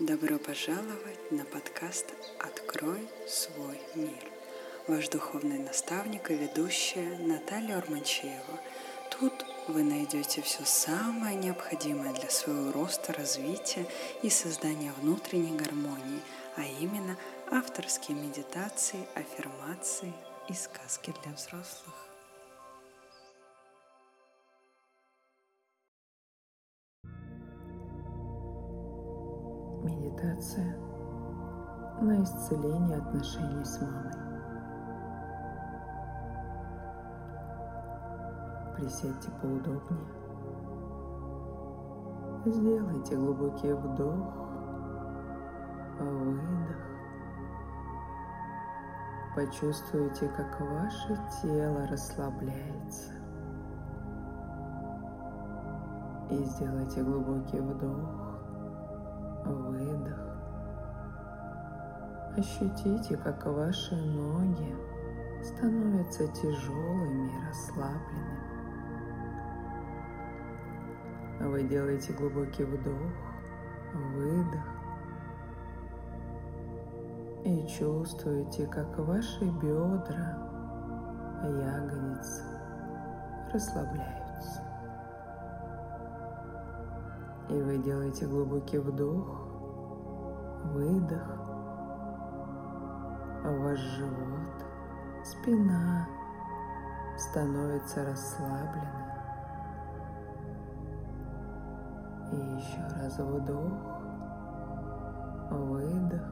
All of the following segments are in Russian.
Добро пожаловать на подкаст «Открой свой мир». Ваш духовный наставник и ведущая Наталья Урманчеева. Тут вы найдете все самое необходимое для своего роста, развития и создания внутренней гармонии, а именно авторские медитации, аффирмации и сказки для взрослых. Медитация на исцеление отношений с мамой. Присядьте поудобнее. Сделайте глубокий вдох, выдох. Почувствуйте, как ваше тело расслабляется. И сделайте глубокий вдох выдох. Ощутите, как ваши ноги становятся тяжелыми и расслабленными. Вы делаете глубокий вдох, выдох и чувствуете, как ваши бедра, ягодицы расслабляются. И вы делаете глубокий вдох, выдох. Ваш живот, спина становится расслабленной. И еще раз вдох, выдох.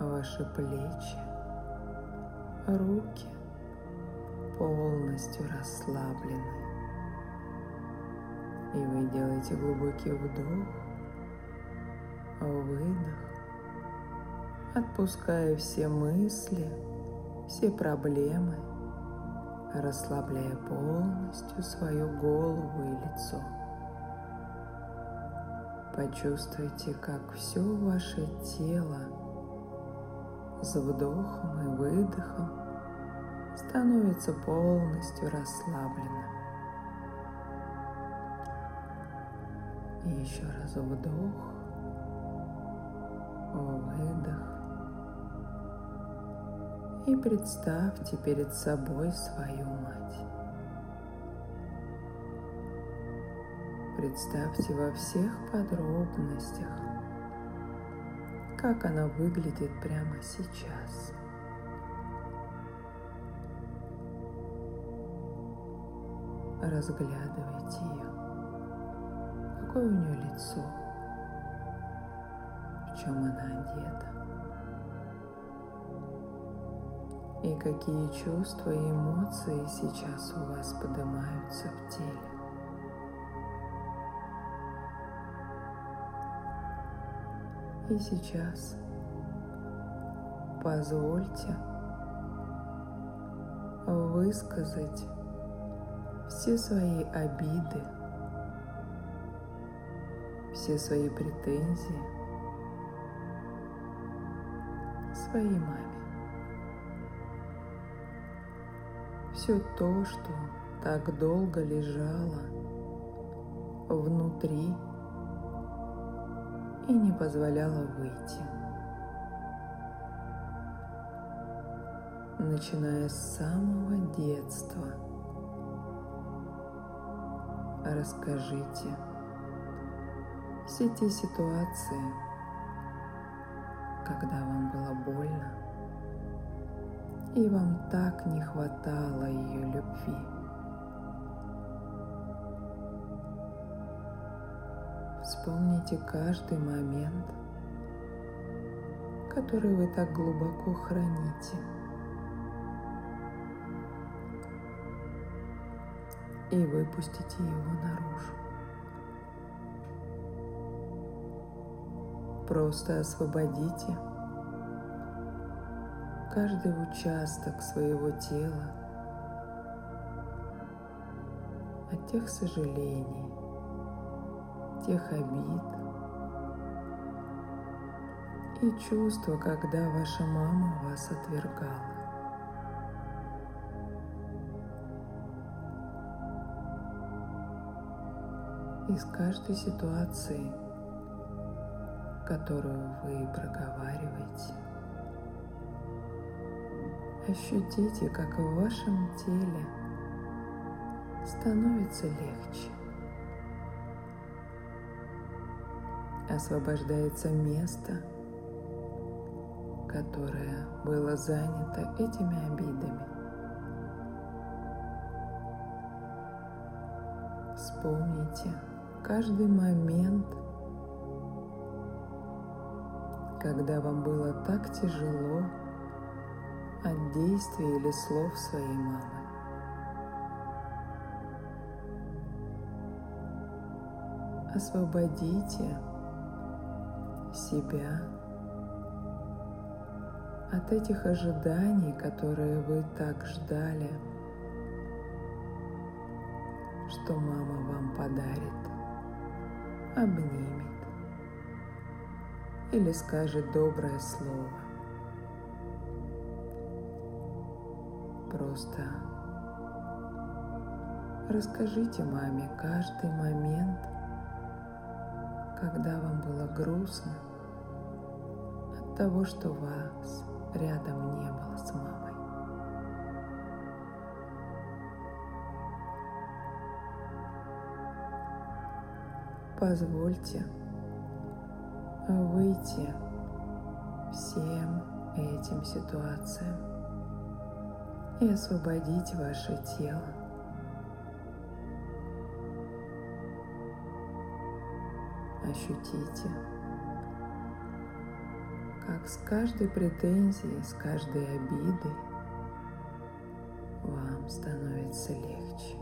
Ваши плечи, руки полностью расслаблены. И вы делаете глубокий вдох, выдох, отпуская все мысли, все проблемы, расслабляя полностью свою голову и лицо. Почувствуйте, как все ваше тело с вдохом и выдохом становится полностью расслабленным. И еще раз вдох, выдох. И представьте перед собой свою мать. Представьте во всех подробностях, как она выглядит прямо сейчас. Разглядывайте ее какое у нее лицо, в чем она одета, и какие чувства и эмоции сейчас у вас поднимаются в теле. И сейчас позвольте высказать все свои обиды, все свои претензии своей маме. Все то, что так долго лежало внутри и не позволяло выйти. Начиная с самого детства, расскажите – все те ситуации, когда вам было больно, и вам так не хватало ее любви. Вспомните каждый момент, который вы так глубоко храните. И выпустите его наружу. Просто освободите каждый участок своего тела от тех сожалений, тех обид и чувства, когда ваша мама вас отвергала. Из каждой ситуации – которую вы проговариваете. Ощутите, как в вашем теле становится легче. Освобождается место, которое было занято этими обидами. Вспомните каждый момент, когда вам было так тяжело от действий или слов своей мамы. Освободите себя от этих ожиданий, которые вы так ждали, что мама вам подарит, обнимет или скажет доброе слово. Просто расскажите маме каждый момент, когда вам было грустно от того, что вас рядом не было с мамой. Позвольте выйти всем этим ситуациям и освободить ваше тело. Ощутите, как с каждой претензией, с каждой обидой вам становится легче.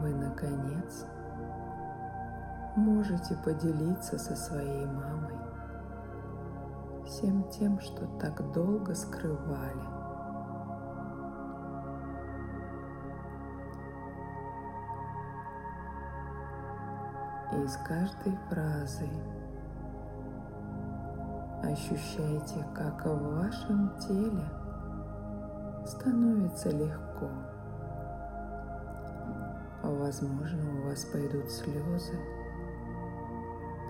Вы, наконец, можете поделиться со своей мамой всем тем, что так долго скрывали. И с каждой фразой ощущайте, как в вашем теле становится легко. Возможно, у вас пойдут слезы.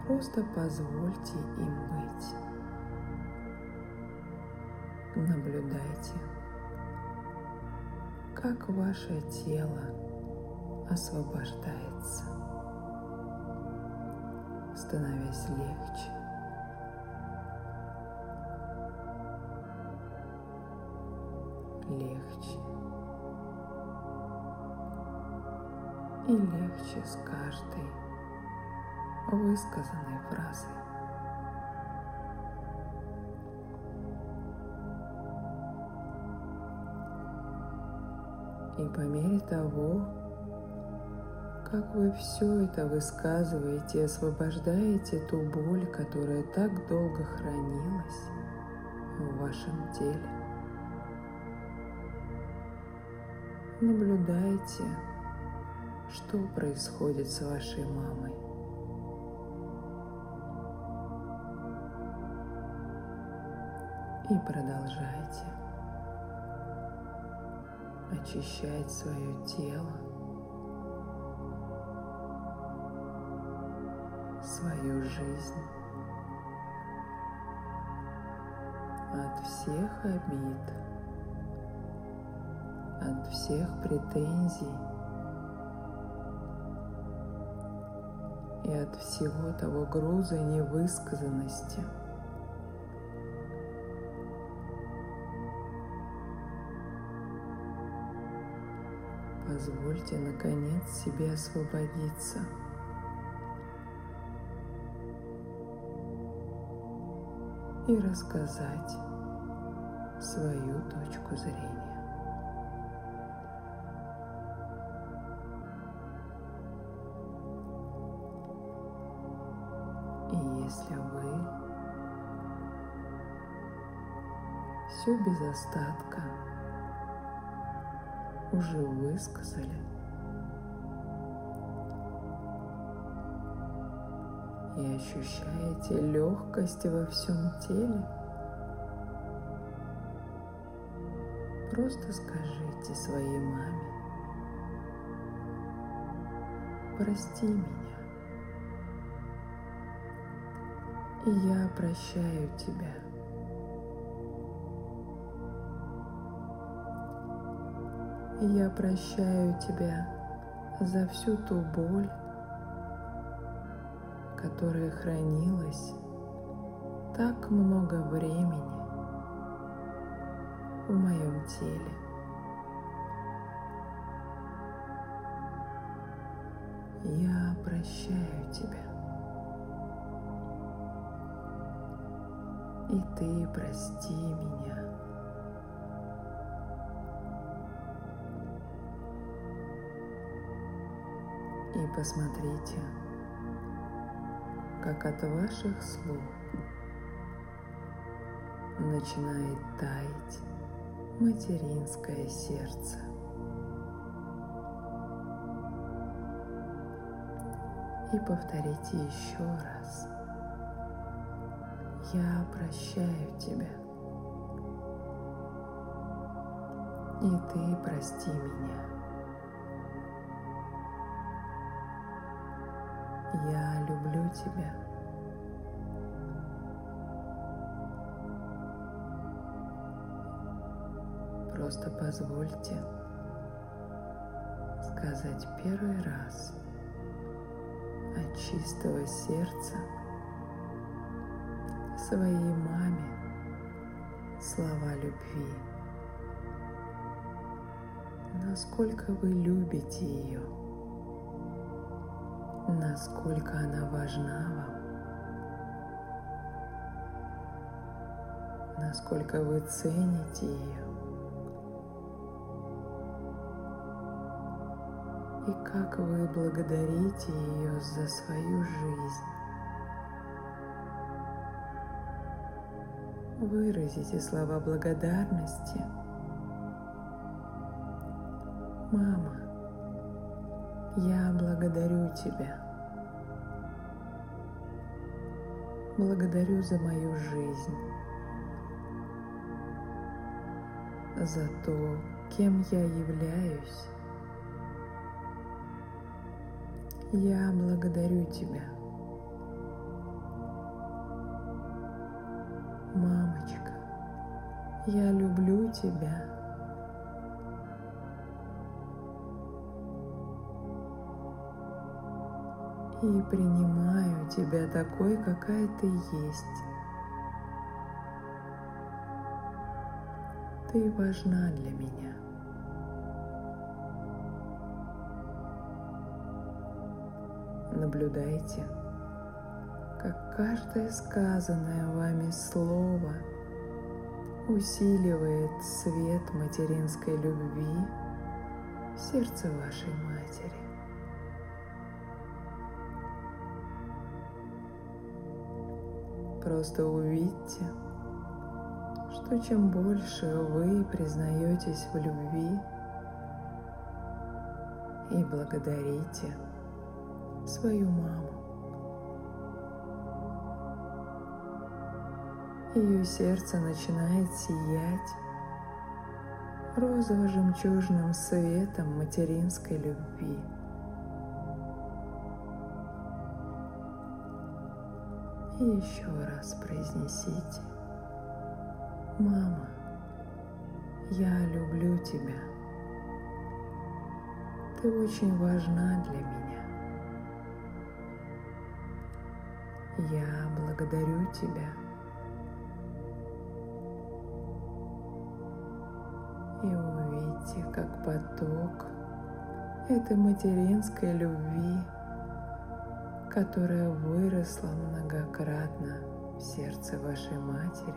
Просто позвольте им быть. Наблюдайте, как ваше тело освобождается, становясь легче. легче и легче с каждой высказанной фразой. И по мере того, как вы все это высказываете освобождаете ту боль, которая так долго хранилась в вашем теле, наблюдайте, что происходит с вашей мамой. И продолжайте очищать свое тело, свою жизнь от всех обид, от всех претензий и от всего того груза невысказанности – позвольте наконец себе освободиться. И рассказать свою точку зрения. И если вы все без остатка уже высказали. И ощущаете легкость во всем теле. Просто скажите своей маме, прости меня, Я прощаю тебя. Я прощаю тебя за всю ту боль, которая хранилась так много времени в моем теле. Я прощаю тебя. И ты прости меня. Посмотрите, как от ваших слов начинает таять материнское сердце. И повторите еще раз. Я прощаю тебя. И ты прости меня. Люблю тебя. Просто позвольте сказать первый раз от чистого сердца своей маме слова любви. Насколько вы любите ее, насколько она важна вам, насколько вы цените ее. и как вы благодарите ее за свою жизнь. Выразите слова благодарности. Мама, я благодарю тебя. Благодарю за мою жизнь, за то, кем я являюсь Я благодарю Тебя. Мамочка, я люблю Тебя. И принимаю Тебя такой, какая Ты есть. Ты важна для меня. Наблюдайте, как каждое сказанное вами слово усиливает свет материнской любви в сердце вашей матери. Просто увидьте, что чем больше вы признаетесь в любви и благодарите – свою маму. Ее сердце начинает сиять розово-жемчужным светом материнской любви. И еще раз произнесите, «Мама, я люблю тебя. Ты очень важна для меня. Я благодарю Тебя. И увидите, как поток этой материнской любви, которая выросла многократно в сердце вашей матери,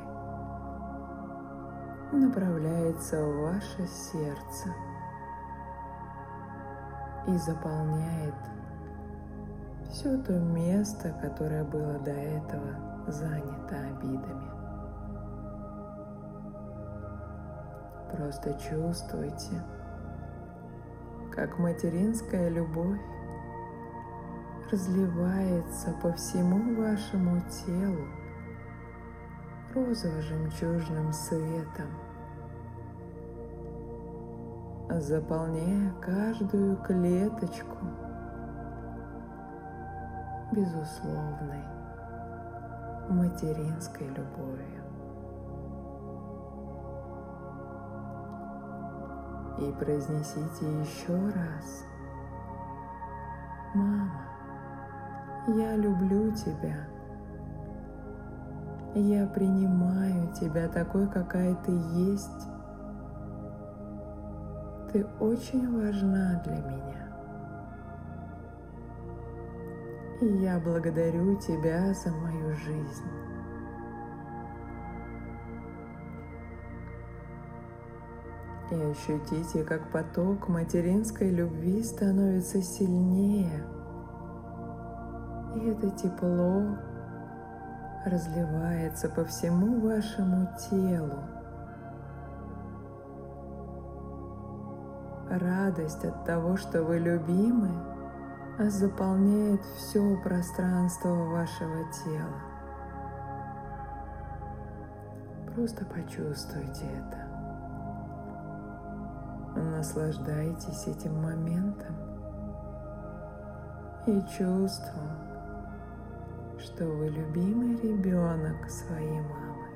направляется в ваше сердце и заполняет все то место, которое было до этого занято обидами. Просто чувствуйте, как материнская любовь разливается по всему вашему телу розово-жемчужным светом, заполняя каждую клеточку безусловной, материнской любовью. И произнесите еще раз. Мама, я люблю тебя. Я принимаю тебя такой, какая ты есть. Ты очень важна для меня. И я благодарю тебя за мою жизнь. И ощутите, как поток материнской любви становится сильнее. Это тепло разливается по всему вашему телу. Радость от того, что вы любимы, заполняет все пространство вашего тела. Просто почувствуйте это. Наслаждайтесь этим моментом и чувством, что вы любимый ребенок своей мамы.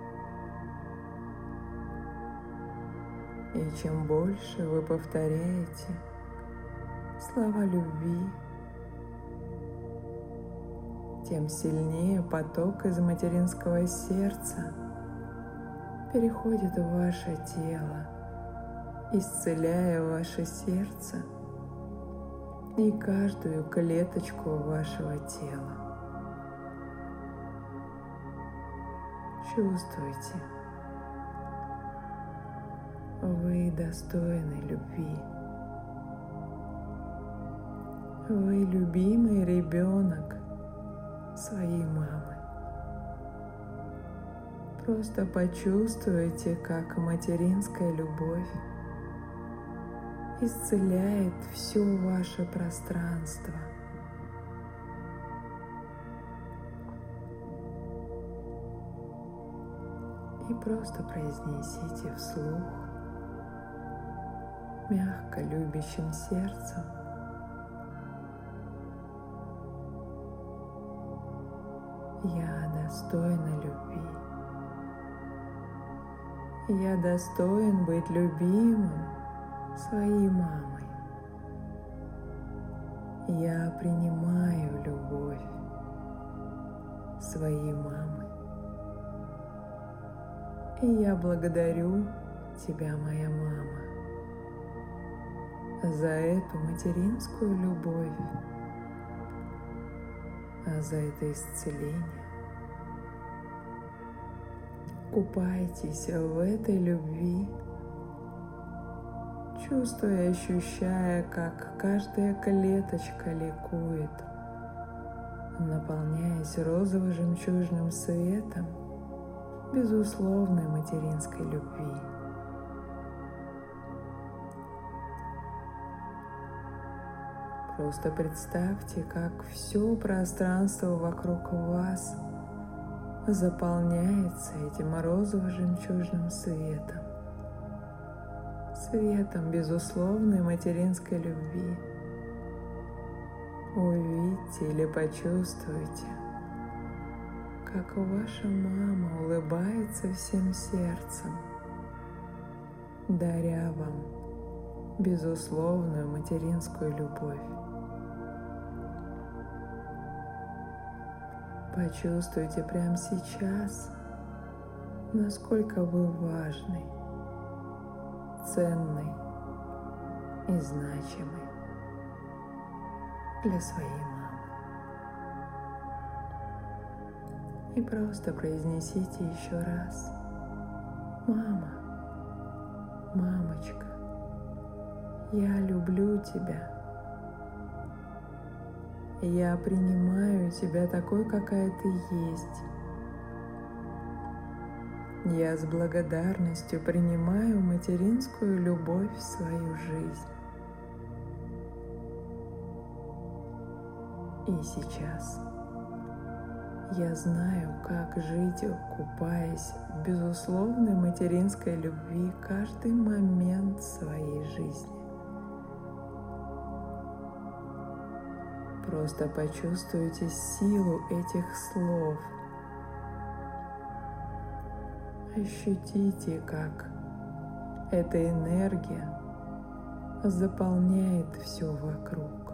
И чем больше вы повторяете слова любви, тем сильнее поток из материнского сердца переходит в ваше тело, исцеляя ваше сердце и каждую клеточку вашего тела. Чувствуйте, вы достойны любви. Вы любимый ребенок своей мамы. Просто почувствуйте, как материнская любовь исцеляет все ваше пространство – и просто произнесите вслух мягко любящим сердцем. Я достойна любви. Я достоин быть любимым своей мамой. Я принимаю любовь своей мамы. И я благодарю тебя, моя мама, за эту материнскую любовь, а за это исцеление. Купайтесь в этой любви, чувствуя и ощущая, как каждая клеточка ликует, наполняясь розово-жемчужным светом – безусловной материнской любви. Просто представьте, как все пространство вокруг вас заполняется этим розово-жемчужным светом. Светом безусловной материнской любви. Увидьте или почувствуйте – как ваша мама улыбается всем сердцем, даря вам безусловную материнскую любовь. Почувствуйте прямо сейчас, насколько вы важный, ценный и значимый для своей мамы. И просто произнесите еще раз. Мама, мамочка, я люблю тебя. Я принимаю тебя такой, какая ты есть. Я с благодарностью принимаю материнскую любовь в свою жизнь. И сейчас я знаю, как жить, купаясь в безусловной материнской любви каждый момент своей жизни. Просто почувствуйте силу этих слов, Ощутите, как эта энергия заполняет все вокруг.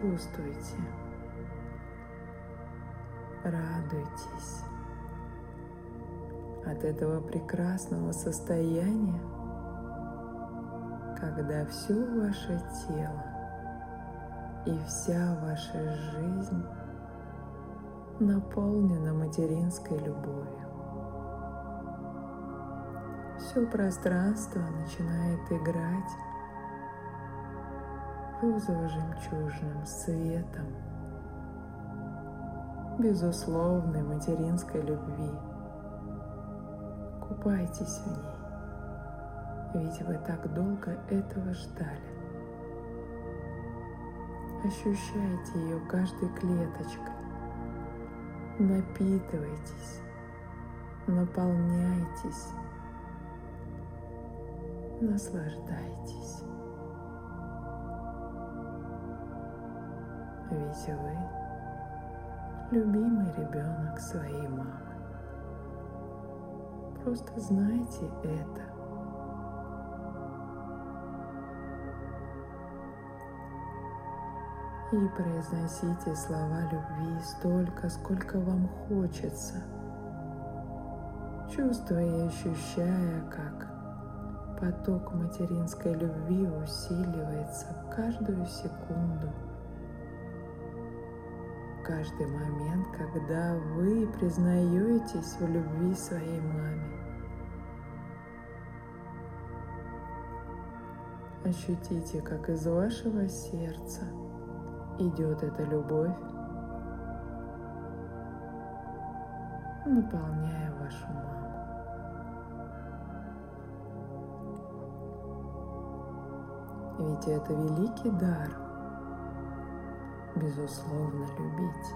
Чувствуйте, радуйтесь от этого прекрасного состояния, когда все ваше тело и вся ваша жизнь наполнена материнской любовью. Все пространство начинает играть розово-жемчужным светом безусловной материнской любви – Купайтесь в ней, ведь вы так долго этого ждали. Ощущайте ее каждой клеточкой. Напитывайтесь, наполняйтесь, наслаждайтесь. Ведь вы любимый ребенок своей мамы. Просто знайте это. И произносите слова любви столько, сколько вам хочется, чувствуя и ощущая, как поток материнской любви усиливается каждую секунду, каждый момент, когда вы признаетесь в любви своей маме. Ощутите, как из вашего сердца идет эта любовь, наполняя вашу маму. Ведь это великий дар, безусловно, любить.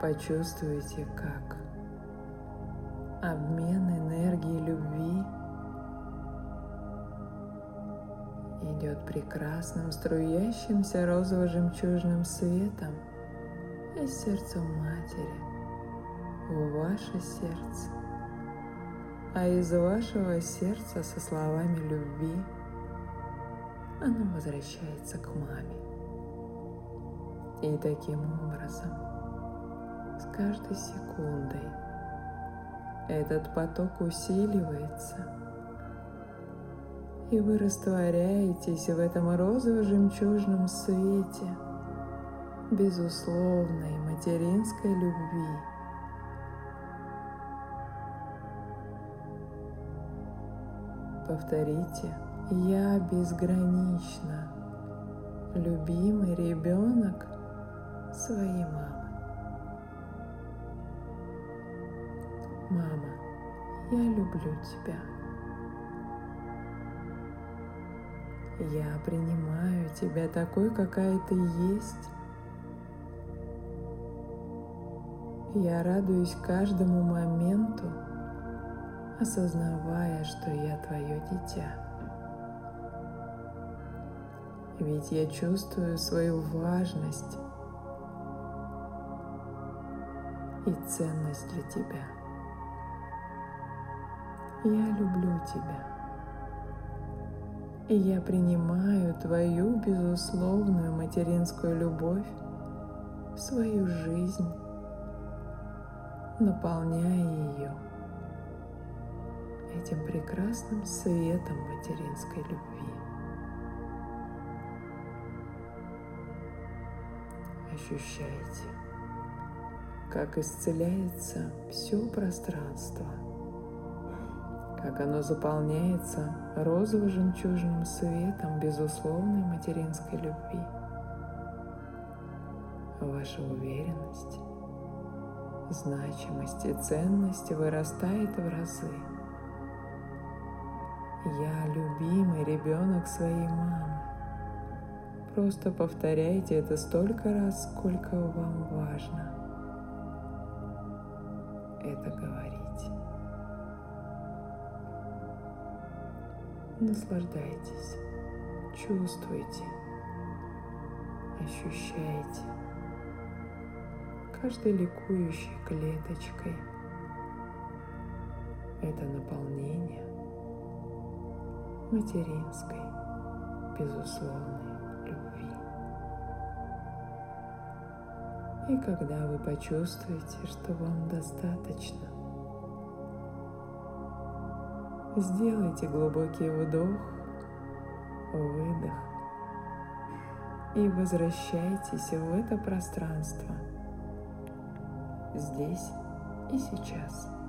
Почувствуйте, как обмен энергией любви – идет прекрасным струящимся розово-жемчужным светом из сердца матери в ваше сердце, а из вашего сердца со словами любви оно возвращается к маме. И таким образом, с каждой секундой этот поток усиливается – и вы растворяетесь в этом розово-жемчужном свете безусловной материнской любви. Повторите, я безгранично любимый ребенок своей мамы. Мама, я люблю тебя. Я принимаю тебя такой, какая ты есть. Я радуюсь каждому моменту, осознавая, что я твое дитя. Ведь я чувствую свою важность и ценность для тебя. Я люблю тебя и я принимаю Твою безусловную материнскую любовь в свою жизнь, наполняя ее этим прекрасным светом материнской любви. Ощущайте, как исцеляется все пространство – как оно заполняется розово-жемчужным светом безусловной материнской любви. Ваша уверенность, значимость и ценность вырастает в разы. Я любимый ребенок своей мамы. Просто повторяйте это столько раз, сколько вам важно это говорить. Наслаждайтесь, чувствуйте, ощущайте каждой ликующей клеточкой это наполнение материнской безусловной И когда вы почувствуете, что вам достаточно, сделайте глубокий вдох, выдох и возвращайтесь в это пространство здесь и сейчас.